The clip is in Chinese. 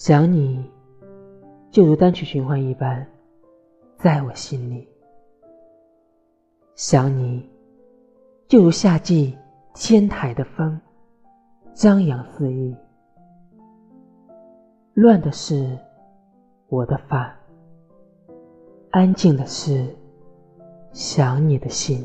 想你就如单曲循环一般在我心里想你就如夏季天台的风张扬肆意乱的是我的发安静的是想你的心